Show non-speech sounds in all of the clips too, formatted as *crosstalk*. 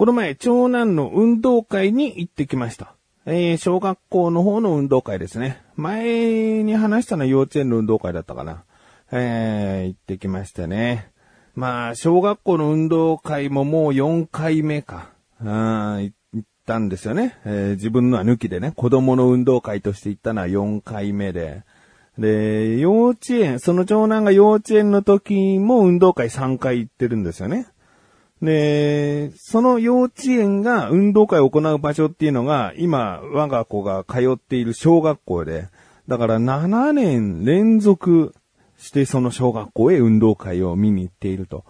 この前、長男の運動会に行ってきました。えー、小学校の方の運動会ですね。前に話したのは幼稚園の運動会だったかな。えー、行ってきましたね。まあ、小学校の運動会ももう4回目か。うん、行ったんですよね。えー、自分のは抜きでね、子供の運動会として行ったのは4回目で。で、幼稚園、その長男が幼稚園の時も運動会3回行ってるんですよね。で、その幼稚園が運動会を行う場所っていうのが、今、我が子が通っている小学校で、だから7年連続してその小学校へ運動会を見に行っていると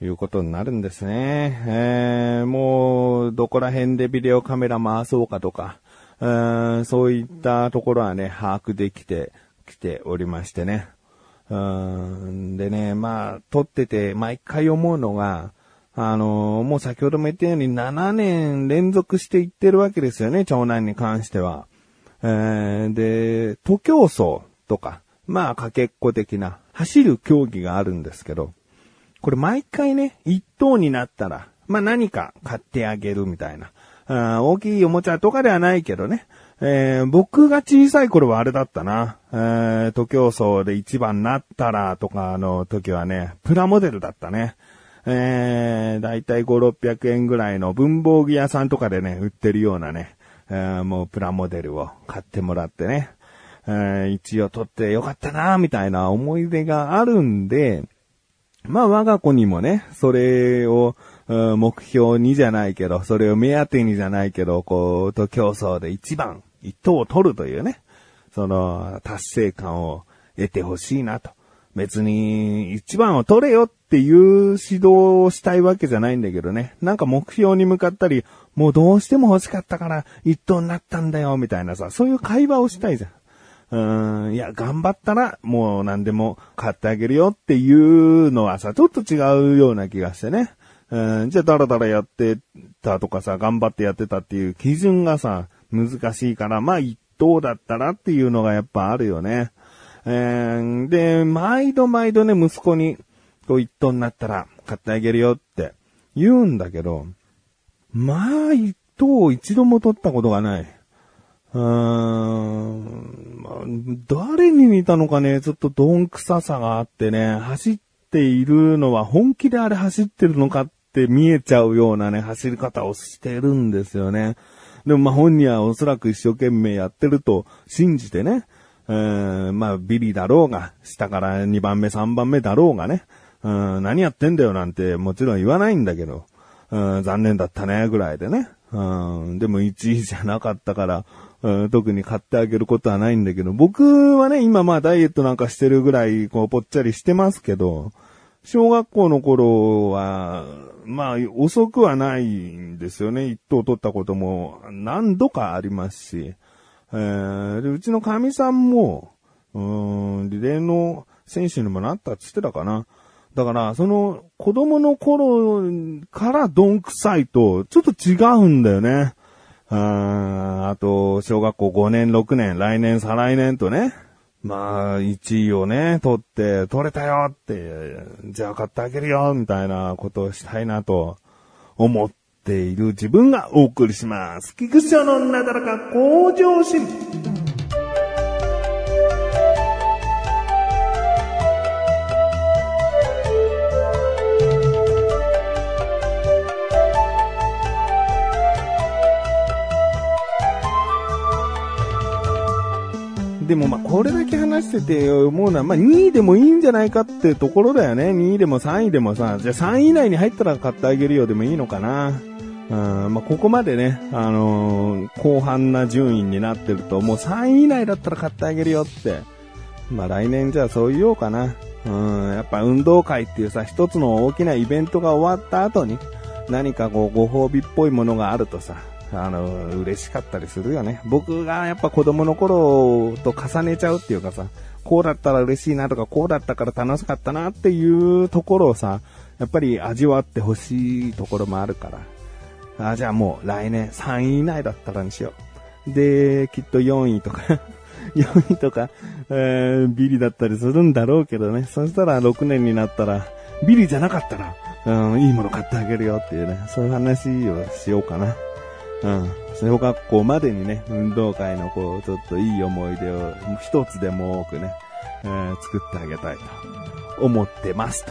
いうことになるんですね。えー、もう、どこら辺でビデオカメラ回そうかとか、そういったところはね、把握できてきておりましてね。うんでね、まあ、撮ってて毎回思うのが、あの、もう先ほども言ったように7年連続していってるわけですよね、長男に関しては。えー、で、徒競走とか、まあ、かけっこ的な、走る競技があるんですけど、これ毎回ね、一等になったら、まあ何か買ってあげるみたいな。あ大きいおもちゃとかではないけどね。えー、僕が小さい頃はあれだったな。えー、徒競走で一番なったらとかの時はね、プラモデルだったね。えー、だいたい5、600円ぐらいの文房具屋さんとかでね、売ってるようなね、えー、もうプラモデルを買ってもらってね、えー、一応取ってよかったな、みたいな思い出があるんで、まあ我が子にもね、それを、目標にじゃないけど、それを目当てにじゃないけど、こう、と競争で一番、一等を取るというね、その、達成感を得てほしいなと。別に、一番を取れよっっていう指導をしたいわけじゃないんだけどね。なんか目標に向かったり、もうどうしても欲しかったから一等になったんだよ、みたいなさ、そういう会話をしたいじゃん。うん、いや、頑張ったら、もう何でも買ってあげるよっていうのはさ、ちょっと違うような気がしてね。うん、じゃあ、だらだらやってたとかさ、頑張ってやってたっていう基準がさ、難しいから、まあ、一等だったらっていうのがやっぱあるよね。えー、で、毎度毎度ね、息子に、こう一等になったら買ってあげるよって言うんだけど、まあ、一等一度も取ったことがない。うーん、誰に似たのかね、ちょっとどんくささがあってね、走っているのは本気であれ走ってるのかって見えちゃうようなね、走り方をしてるんですよね。でもまあ本人はおそらく一生懸命やってると信じてね、えー、まあビリだろうが、下から2番目3番目だろうがね、うん、何やってんだよなんてもちろん言わないんだけど、うん、残念だったねぐらいでね。うん、でも1位じゃなかったから、うん、特に買ってあげることはないんだけど、僕はね、今まあダイエットなんかしてるぐらい、こう、ぽっちゃりしてますけど、小学校の頃は、まあ、遅くはないんですよね。一等取ったことも何度かありますし、えー、でうちの神さんも、うん、リレーの選手にもなったって言ってたかな。だから、その、子供の頃からどんくさいと、ちょっと違うんだよね。ああと、小学校5年、6年、来年、再来年とね、まあ、1位をね、取って、取れたよって、じゃあ買ってあげるよ、みたいなことをしたいなと思っている自分がお送りします。菊池のなだらか向上心。でもまあこれだけ話してて思うのは、まあ2位でもいいんじゃないかってところだよね。2位でも3位でもさ、じゃあ3位以内に入ったら買ってあげるよでもいいのかな。うん、まあここまでね、あのー、後半な順位になってると、もう3位以内だったら買ってあげるよって。まあ来年じゃあそう言おうかな。うん、やっぱ運動会っていうさ、一つの大きなイベントが終わった後に、何かこうご褒美っぽいものがあるとさ、あの、嬉しかったりするよね。僕がやっぱ子供の頃と重ねちゃうっていうかさ、こうだったら嬉しいなとか、こうだったから楽しかったなっていうところをさ、やっぱり味わってほしいところもあるから。あ、じゃあもう来年3位以内だったらにしよう。で、きっと4位とか *laughs* 4位とか、えー、ビリだったりするんだろうけどね。そしたら6年になったら、ビリじゃなかったら、うん、いいもの買ってあげるよっていうね、そういう話をしようかな。うん。小学校までにね、運動会のこう、ちょっといい思い出を一つでも多くね、えー、作ってあげたいと思ってます。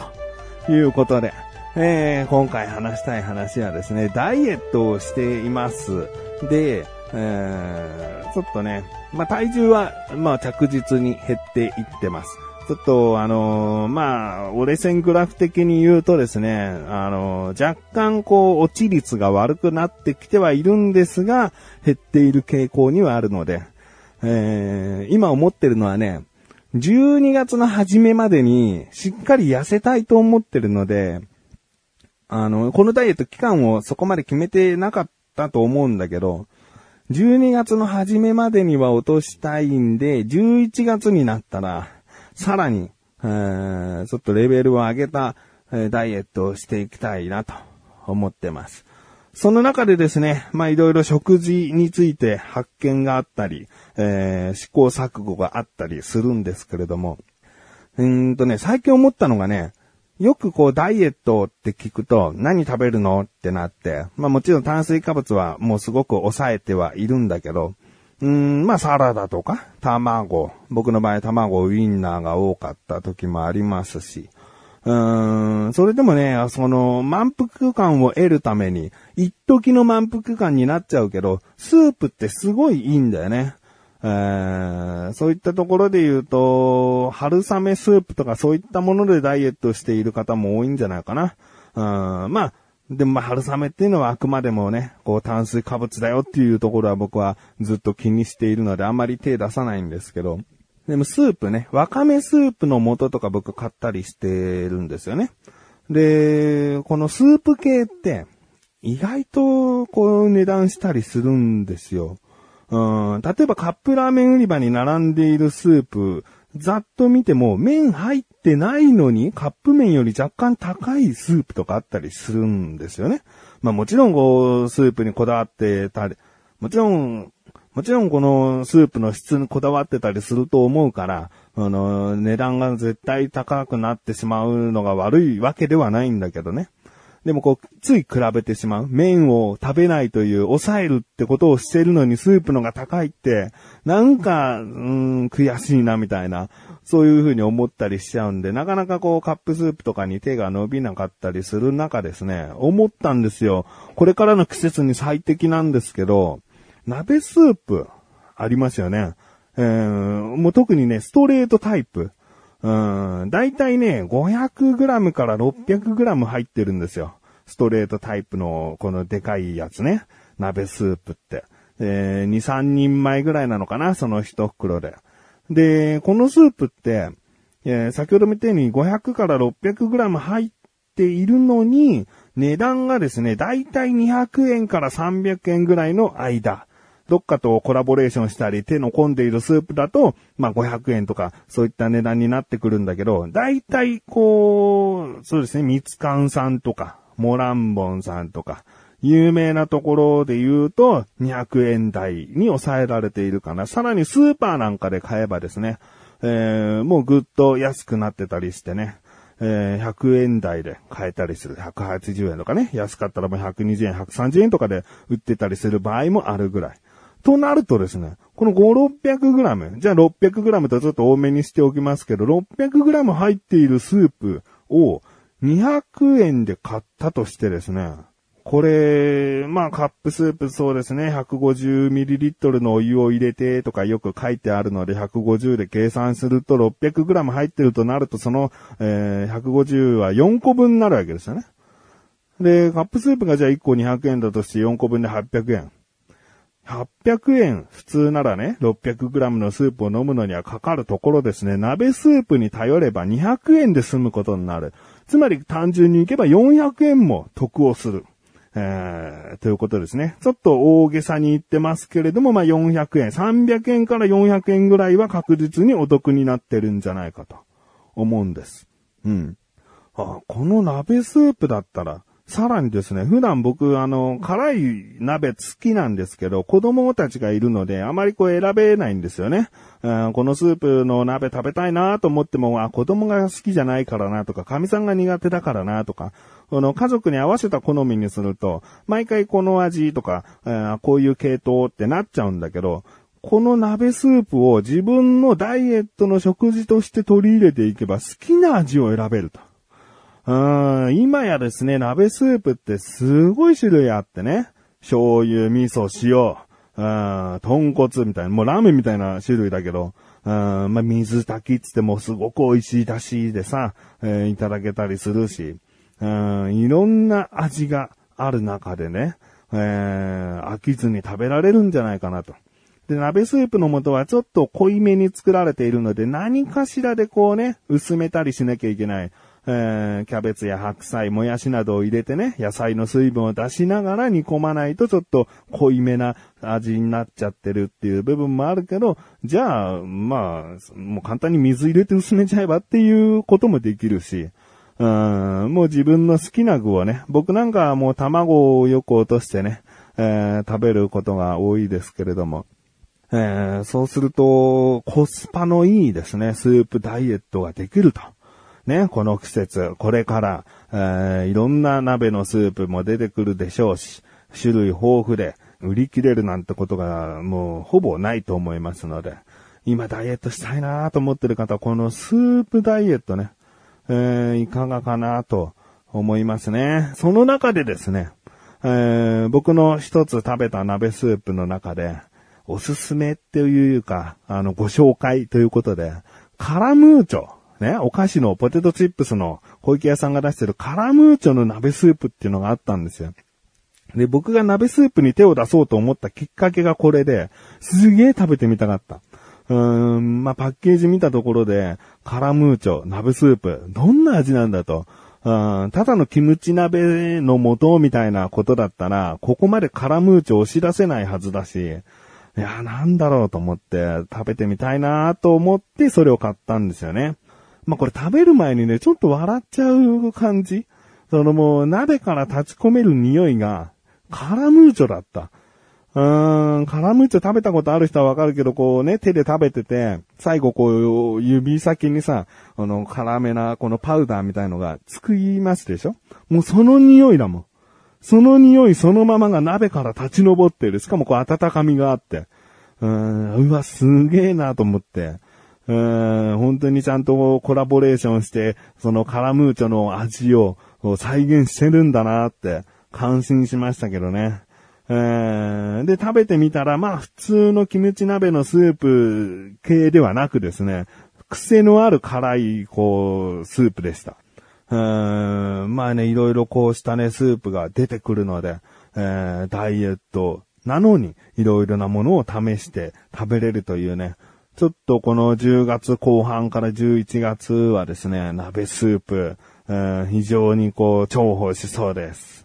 ということで、えー、今回話したい話はですね、ダイエットをしています。で、えー、ちょっとね、まあ、体重は、まあ、着実に減っていってます。ちょっと、あのーまあ、折れ線グラフ的に言うとですね、あのー若干こう、落ち率が悪くなってきてはいるんですが、減っている傾向にはあるので、えー今思ってるのはね、12月の初めまでにしっかり痩せたいと思ってるので、あの、このダイエット期間をそこまで決めてなかったと思うんだけど、12月の初めまでには落としたいんで、11月になったら、さらに、えーちょっとレベルを上げた、えーダイエットをしていきたいなと思ってます。その中でですね、まあいろいろ食事について発見があったり、えー試行錯誤があったりするんですけれども、うんとね、最近思ったのがね、よくこうダイエットって聞くと何食べるのってなって、まあもちろん炭水化物はもうすごく抑えてはいるんだけど、うん、まあサラダとか卵、僕の場合卵、ウインナーが多かった時もありますし、うーん、それでもね、その満腹感を得るために、一時の満腹感になっちゃうけど、スープってすごいいいんだよね。えーそういったところで言うと、春雨スープとかそういったものでダイエットしている方も多いんじゃないかな。うん、まあ、でもまあ春雨っていうのはあくまでもね、こう炭水化物だよっていうところは僕はずっと気にしているのであんまり手出さないんですけど、でもスープね、わかめスープの素とか僕買ったりしてるんですよね。で、このスープ系って意外とこう値段したりするんですよ。うん、例えばカップラーメン売り場に並んでいるスープ、ざっと見ても麺入っってないのにカップ麺より若干高いスープとかあったりするんですよね。まあもちろんこう、スープにこだわってたり、もちろん、もちろんこのスープの質にこだわってたりすると思うから、あの、値段が絶対高くなってしまうのが悪いわけではないんだけどね。でもこう、つい比べてしまう。麺を食べないという、抑えるってことをしてるのにスープのが高いって、なんか、うーん、悔しいなみたいな、そういうふうに思ったりしちゃうんで、なかなかこう、カップスープとかに手が伸びなかったりする中ですね、思ったんですよ。これからの季節に最適なんですけど、鍋スープ、ありますよね。えー、もう特にね、ストレートタイプ。うん、だいたいね、500g から 600g 入ってるんですよ。ストレートタイプの、このでかいやつね。鍋スープって。えー、2、3人前ぐらいなのかな、その一袋で。で、このスープって、えー先ほども言ったように500から 600g 入っているのに、値段がですね、だいたい200円から300円ぐらいの間。どっかとコラボレーションしたり、手の込んでいるスープだと、まあ500円とか、そういった値段になってくるんだけど、だいたいこう、そうですね、ミツカンさんとか、モランボンさんとか、有名なところで言うと、200円台に抑えられているかな。さらにスーパーなんかで買えばですね、えー、もうぐっと安くなってたりしてね、えー100円台で買えたりする。180円とかね。安かったらもう120円、130円とかで売ってたりする場合もあるぐらい。となるとですね、この5、600グラム、じゃあ600グラムとちょっと多めにしておきますけど、600グラム入っているスープを200円で買ったとしてですね、これ、まあカップスープそうですね、150ml のお湯を入れてとかよく書いてあるので150で計算すると 600g 入ってるとなるとその、えー150は4個分になるわけですよね。で、カップスープがじゃあ1個200円だとして4個分で800円。800円普通ならね、600g のスープを飲むのにはかかるところですね、鍋スープに頼れば200円で済むことになる。つまり単純にいけば400円も得をする。えー、ということですね。ちょっと大げさに言ってますけれども、まあ、400円、300円から400円ぐらいは確実にお得になってるんじゃないかと思うんです。うん。あ、この鍋スープだったら、さらにですね、普段僕、あの、辛い鍋好きなんですけど、子供たちがいるので、あまりこう選べないんですよね。このスープの鍋食べたいなと思っても、あ、子供が好きじゃないからなとか、神さんが苦手だからなとか、この家族に合わせた好みにすると、毎回この味とか、こういう系統ってなっちゃうんだけど、この鍋スープを自分のダイエットの食事として取り入れていけば好きな味を選べると。うん、今やですね、鍋スープってすごい種類あってね。醤油、味噌、塩、うん、豚骨みたいな、もうラーメンみたいな種類だけど、うん、まあ、水炊きつってもすごく美味しい出汁でさ、えー、いただけたりするし、うん、いろんな味がある中でね、えー、飽きずに食べられるんじゃないかなと。で、鍋スープの素はちょっと濃いめに作られているので、何かしらでこうね、薄めたりしなきゃいけない。えー、キャベツや白菜、もやしなどを入れてね、野菜の水分を出しながら煮込まないとちょっと濃いめな味になっちゃってるっていう部分もあるけど、じゃあ、まあ、もう簡単に水入れて薄めちゃえばっていうこともできるし、うん、もう自分の好きな具をね、僕なんかはもう卵をよく落としてね、えー、食べることが多いですけれども、えー、そうすると、コスパのいいですね、スープダイエットができると。ね、この季節、これから、えー、いろんな鍋のスープも出てくるでしょうし、種類豊富で売り切れるなんてことがもうほぼないと思いますので、今ダイエットしたいなと思ってる方は、このスープダイエットね、えー、いかがかなと思いますね。その中でですね、えー、僕の一つ食べた鍋スープの中で、おすすめっていうか、あの、ご紹介ということで、カラムーチョ、ね、お菓子のポテトチップスの小池屋さんが出してるカラムーチョの鍋スープっていうのがあったんですよ。で、僕が鍋スープに手を出そうと思ったきっかけがこれで、すげえ食べてみたかった。うーん、まあ、パッケージ見たところで、カラムーチョ、鍋スープ、どんな味なんだと。うん、ただのキムチ鍋の素みたいなことだったら、ここまでカラムーチョ押し出せないはずだし、いや、なんだろうと思って食べてみたいなと思ってそれを買ったんですよね。まあ、これ食べる前にね、ちょっと笑っちゃう感じそのもう鍋から立ち込める匂いがカラムーチョだった。うーん、カラムーチョ食べたことある人はわかるけど、こうね、手で食べてて、最後こう、指先にさ、あの、辛めな、このパウダーみたいのがつくいますでしょ？もうその匂いだもん。その匂いそのままが鍋から立ち上ってる。しかもこう温かみがあって。うーん、うわ、すげえなと思って。うん、本当にちゃんとコラボレーションして、そのカラムーチョの味を再現してるんだなって感心しましたけどね。で、食べてみたら、まあ普通のキムチ鍋のスープ系ではなくですね、癖のある辛い、こう、スープでした。うーん、まあね、いろいろこうしたね、スープが出てくるので、えー、ダイエットなのに、いろいろなものを試して食べれるというね、ちょっとこの10月後半から11月はですね、鍋スープ、うん、非常にこう重宝しそうです。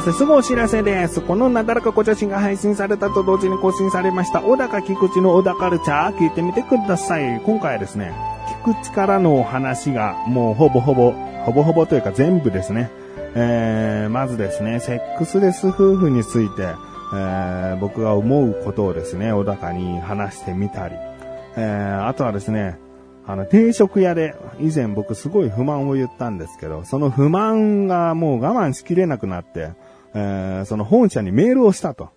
そしてすぐお知らせです。このなだらかご写真が配信されたと同時に更新されました、小高菊池の小高カルチャー聞いてみてください。今回はですね、菊池からのお話がもうほぼほぼ、ほぼほぼというか全部ですね。えー、まずですね、セックスレス夫婦について、えー、僕が思うことをですね、小高に話してみたり、えー、あとはですね、あの、定食屋で、以前僕すごい不満を言ったんですけど、その不満がもう我慢しきれなくなって、えー、その本社にメールをしたと。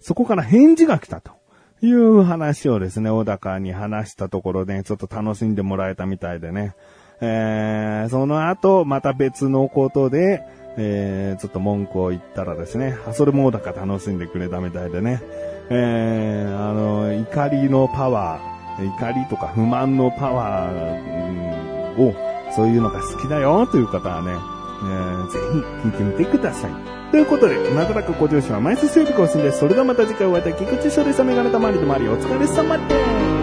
そこから返事が来たと。いう話をですね、小高に話したところで、ちょっと楽しんでもらえたみたいでね。えー、その後、また別のことで、えー、ちょっと文句を言ったらですね、それも小高楽しんでくれたみたいでね。えー、あの、怒りのパワー、怒りとか不満のパワーを、そういうのが好きだよという方はね、えー、ぜひ聞いてみてください。ということで、なだらかご乗車は毎週水曜日更新です。それではまた次回お会いいたい菊池翔でしたメガネたまりでもありお疲れ様です。